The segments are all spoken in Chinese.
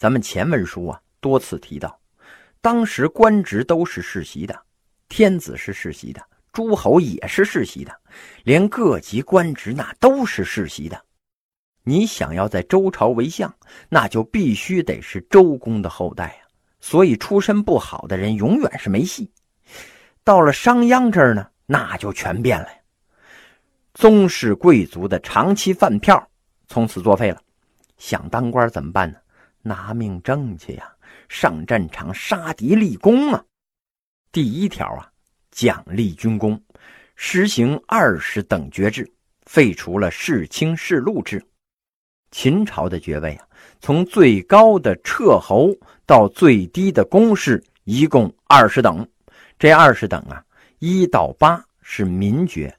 咱们前文书啊多次提到，当时官职都是世袭的，天子是世袭的，诸侯也是世袭的，连各级官职那都是世袭的。你想要在周朝为相，那就必须得是周公的后代啊。所以出身不好的人永远是没戏。到了商鞅这儿呢，那就全变了。宗室贵族的长期饭票从此作废了。想当官怎么办呢？拿命挣去呀！上战场杀敌立功啊！第一条啊，奖励军功，实行二十等爵制，废除了世卿世禄制。秦朝的爵位啊，从最高的彻侯到最低的公士，一共二十等。这二十等啊，一到八是民爵，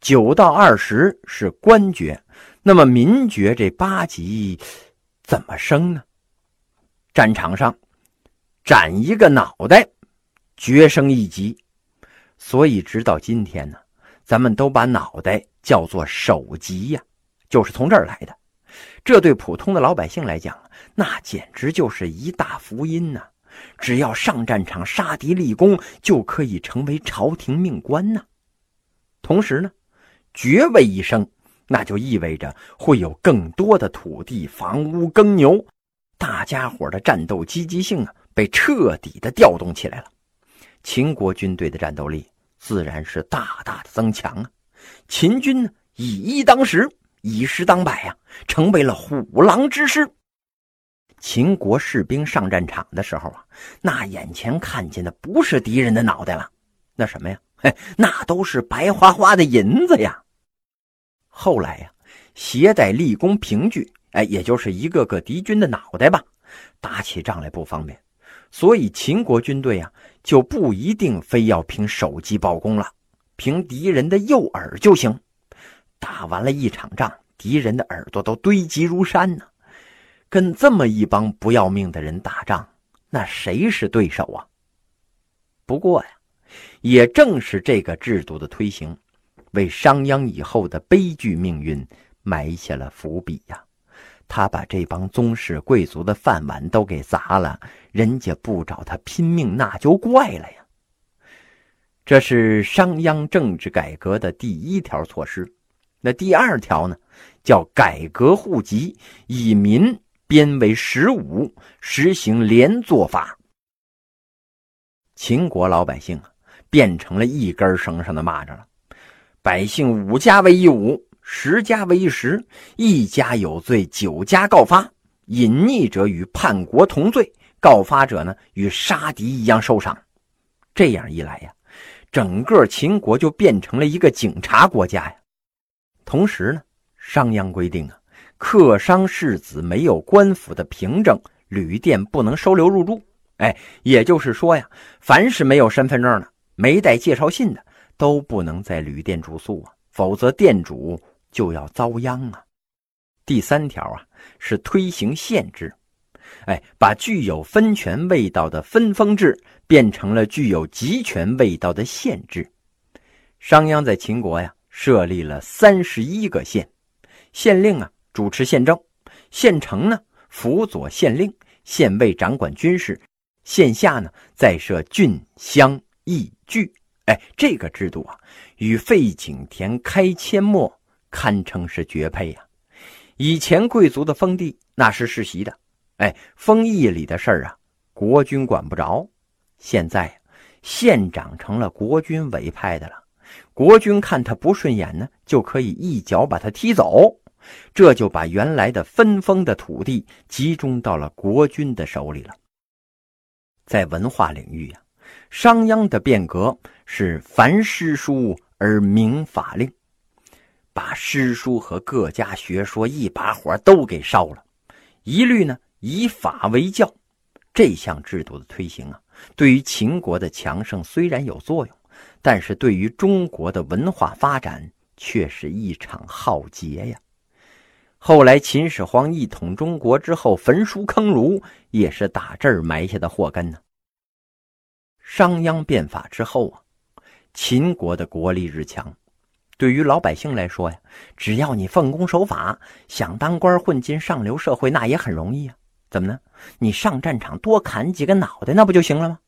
九到二十是官爵。那么民爵这八级怎么升呢？战场上斩一个脑袋，爵升一级。所以直到今天呢，咱们都把脑袋叫做首级呀，就是从这儿来的。这对普通的老百姓来讲，那简直就是一大福音呐！只要上战场杀敌立功，就可以成为朝廷命官呐。同时呢，爵位一升，那就意味着会有更多的土地、房屋、耕牛，大家伙的战斗积极性啊，被彻底的调动起来了。秦国军队的战斗力自然是大大的增强啊！秦军呢，以一当十。以十当百呀，成为了虎狼之师。秦国士兵上战场的时候啊，那眼前看见的不是敌人的脑袋了，那什么呀？嘿，那都是白花花的银子呀。后来呀，携带立功凭据，哎，也就是一个个敌军的脑袋吧，打起仗来不方便，所以秦国军队啊，就不一定非要凭手机报功了，凭敌人的右耳就行。打完了一场仗，敌人的耳朵都堆积如山呢。跟这么一帮不要命的人打仗，那谁是对手啊？不过呀，也正是这个制度的推行，为商鞅以后的悲剧命运埋下了伏笔呀。他把这帮宗室贵族的饭碗都给砸了，人家不找他拼命，那就怪了呀。这是商鞅政治改革的第一条措施。那第二条呢，叫改革户籍，以民编为十五，实行连坐法。秦国老百姓啊，变成了一根绳上的蚂蚱了。百姓五家为一五，十家为一十，一家有罪，九家告发。隐匿者与叛国同罪，告发者呢与杀敌一样受赏。这样一来呀，整个秦国就变成了一个警察国家呀。同时呢，商鞅规定啊，客商士子没有官府的凭证，旅店不能收留入住。哎，也就是说呀，凡是没有身份证的、没带介绍信的，都不能在旅店住宿啊，否则店主就要遭殃啊。第三条啊，是推行县制，哎，把具有分权味道的分封制变成了具有集权味道的县制。商鞅在秦国呀。设立了三十一个县，县令啊主持县政，县城呢辅佐县令，县尉掌管军事，县下呢再设郡乡邑郡。哎，这个制度啊，与废井田开阡陌堪称是绝配呀。以前贵族的封地那是世袭的，哎，封邑里的事儿啊，国君管不着。现在县长成了国君委派的了。国君看他不顺眼呢，就可以一脚把他踢走，这就把原来的分封的土地集中到了国君的手里了。在文化领域呀，商鞅的变革是凡诗书而明法令，把诗书和各家学说一把火都给烧了，一律呢以法为教。这项制度的推行啊，对于秦国的强盛虽然有作用。但是对于中国的文化发展却是一场浩劫呀！后来秦始皇一统中国之后，焚书坑儒也是打这儿埋下的祸根呢。商鞅变法之后啊，秦国的国力日强，对于老百姓来说呀，只要你奉公守法，想当官混进上流社会，那也很容易啊。怎么呢？你上战场多砍几个脑袋，那不就行了吗？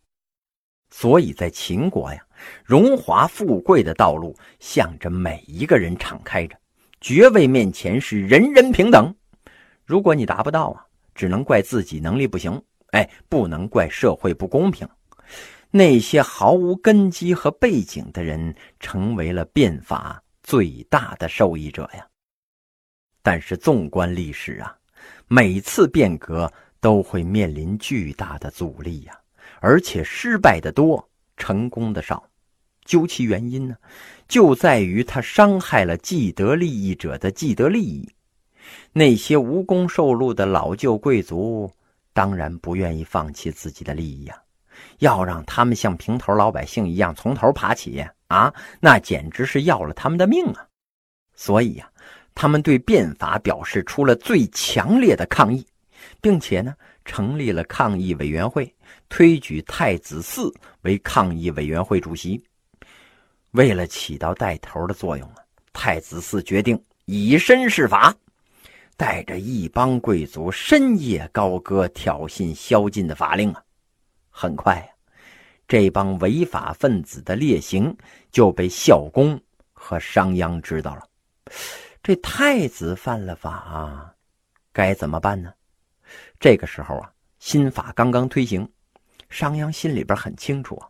所以在秦国呀，荣华富贵的道路向着每一个人敞开着，爵位面前是人人平等。如果你达不到啊，只能怪自己能力不行，哎，不能怪社会不公平。那些毫无根基和背景的人，成为了变法最大的受益者呀。但是纵观历史啊，每次变革都会面临巨大的阻力呀，而且失败的多，成功的少。究其原因呢，就在于他伤害了既得利益者的既得利益。那些无功受禄的老旧贵族，当然不愿意放弃自己的利益呀。要让他们像平头老百姓一样从头爬起啊，那简直是要了他们的命啊！所以呀。他们对变法表示出了最强烈的抗议，并且呢，成立了抗议委员会，推举太子嗣为抗议委员会主席。为了起到带头的作用啊，太子嗣决定以身试法，带着一帮贵族深夜高歌挑衅宵禁的法令啊。很快呀，这帮违法分子的劣行就被孝公和商鞅知道了。这太子犯了法，该怎么办呢？这个时候啊，新法刚刚推行，商鞅心里边很清楚啊，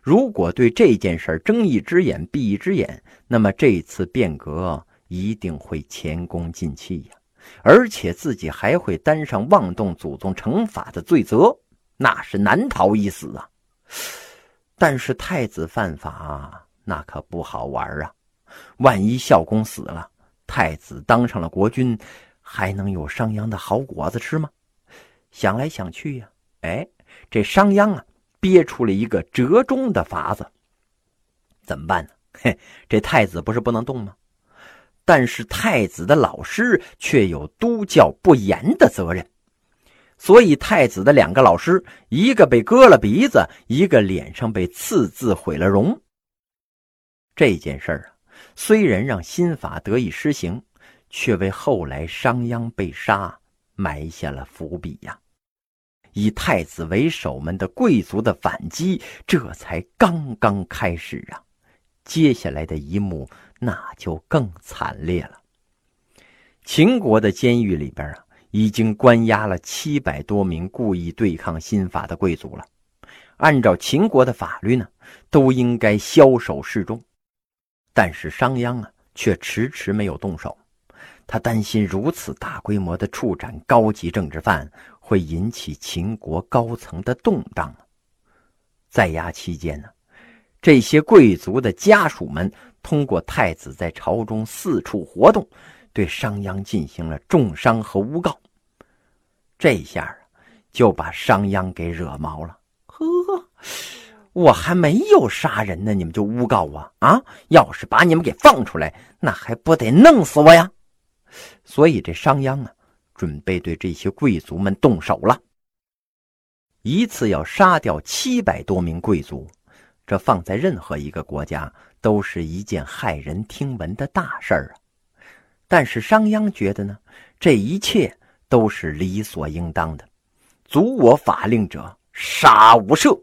如果对这件事睁一只眼闭一只眼，那么这次变革一定会前功尽弃呀，而且自己还会担上妄动祖宗惩罚的罪责，那是难逃一死啊。但是太子犯法，那可不好玩啊，万一孝公死了。太子当上了国君，还能有商鞅的好果子吃吗？想来想去呀，哎，这商鞅啊，憋出了一个折中的法子。怎么办呢？嘿，这太子不是不能动吗？但是太子的老师却有督教不严的责任，所以太子的两个老师，一个被割了鼻子，一个脸上被刺字毁了容。这件事儿啊。虽然让新法得以施行，却为后来商鞅被杀埋下了伏笔呀！以太子为首们的贵族的反击，这才刚刚开始啊！接下来的一幕那就更惨烈了。秦国的监狱里边啊，已经关押了七百多名故意对抗新法的贵族了。按照秦国的法律呢，都应该枭首示众。但是商鞅啊，却迟迟没有动手。他担心如此大规模的处斩高级政治犯会引起秦国高层的动荡。在押期间呢，这些贵族的家属们通过太子在朝中四处活动，对商鞅进行了重伤和诬告。这下啊，就把商鞅给惹毛了。呵。我还没有杀人呢，你们就诬告我啊！要是把你们给放出来，那还不得弄死我呀？所以这商鞅啊，准备对这些贵族们动手了。一次要杀掉七百多名贵族，这放在任何一个国家都是一件骇人听闻的大事儿啊。但是商鞅觉得呢，这一切都是理所应当的。足我法令者，杀无赦。